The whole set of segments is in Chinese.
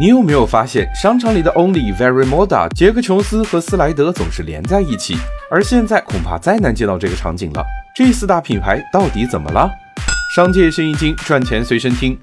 你有没有发现，商场里的 Only、Very Moda、杰克琼斯和斯莱德总是连在一起？而现在恐怕再难见到这个场景了。这四大品牌到底怎么了？商界生意经，赚钱随身听。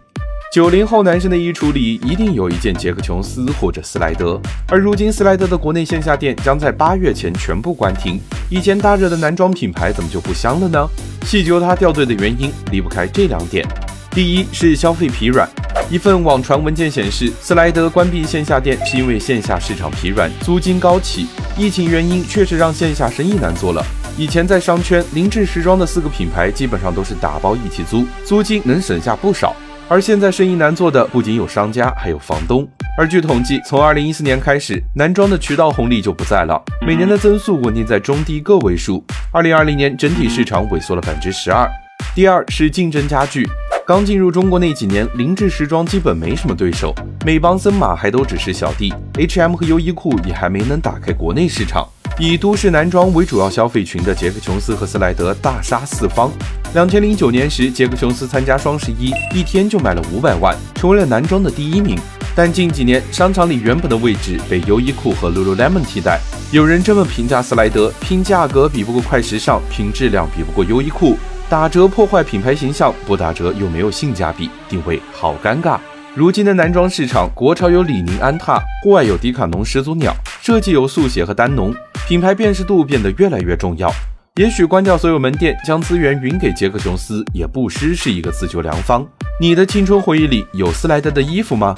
九零后男生的衣橱里一定有一件杰克琼斯或者斯莱德，而如今斯莱德的国内线下店将在八月前全部关停。以前大热的男装品牌怎么就不香了呢？细究它掉队的原因，离不开这两点。第一是消费疲软。一份网传文件显示，斯莱德关闭线下店是因为线下市场疲软，租金高企。疫情原因确实让线下生意难做了。以前在商圈，凌志时装的四个品牌基本上都是打包一起租，租金能省下不少。而现在生意难做的不仅有商家，还有房东。而据统计，从二零一四年开始，男装的渠道红利就不在了，每年的增速稳定在中低个位数。二零二零年整体市场萎缩了百分之十二。第二是竞争加剧。刚进入中国那几年，凌志时装基本没什么对手，美邦、森马还都只是小弟，H&M 和优衣库也还没能打开国内市场。以都市男装为主要消费群的杰克琼斯和斯莱德大杀四方。两千零九年时，杰克琼斯参加双十一，一天就卖了五百万，成为了男装的第一名。但近几年，商场里原本的位置被优衣库和 Lululemon 替代。有人这么评价斯莱德：拼价格比不过快时尚，拼质量比不过优衣库。打折破坏品牌形象，不打折又没有性价比，定位好尴尬。如今的男装市场，国潮有李宁、安踏，户外有迪卡侬、始祖鸟，设计有速写和丹农，品牌辨识度变得越来越重要。也许关掉所有门店，将资源匀给杰克琼斯，也不失是一个自救良方。你的青春回忆里有斯莱德的衣服吗？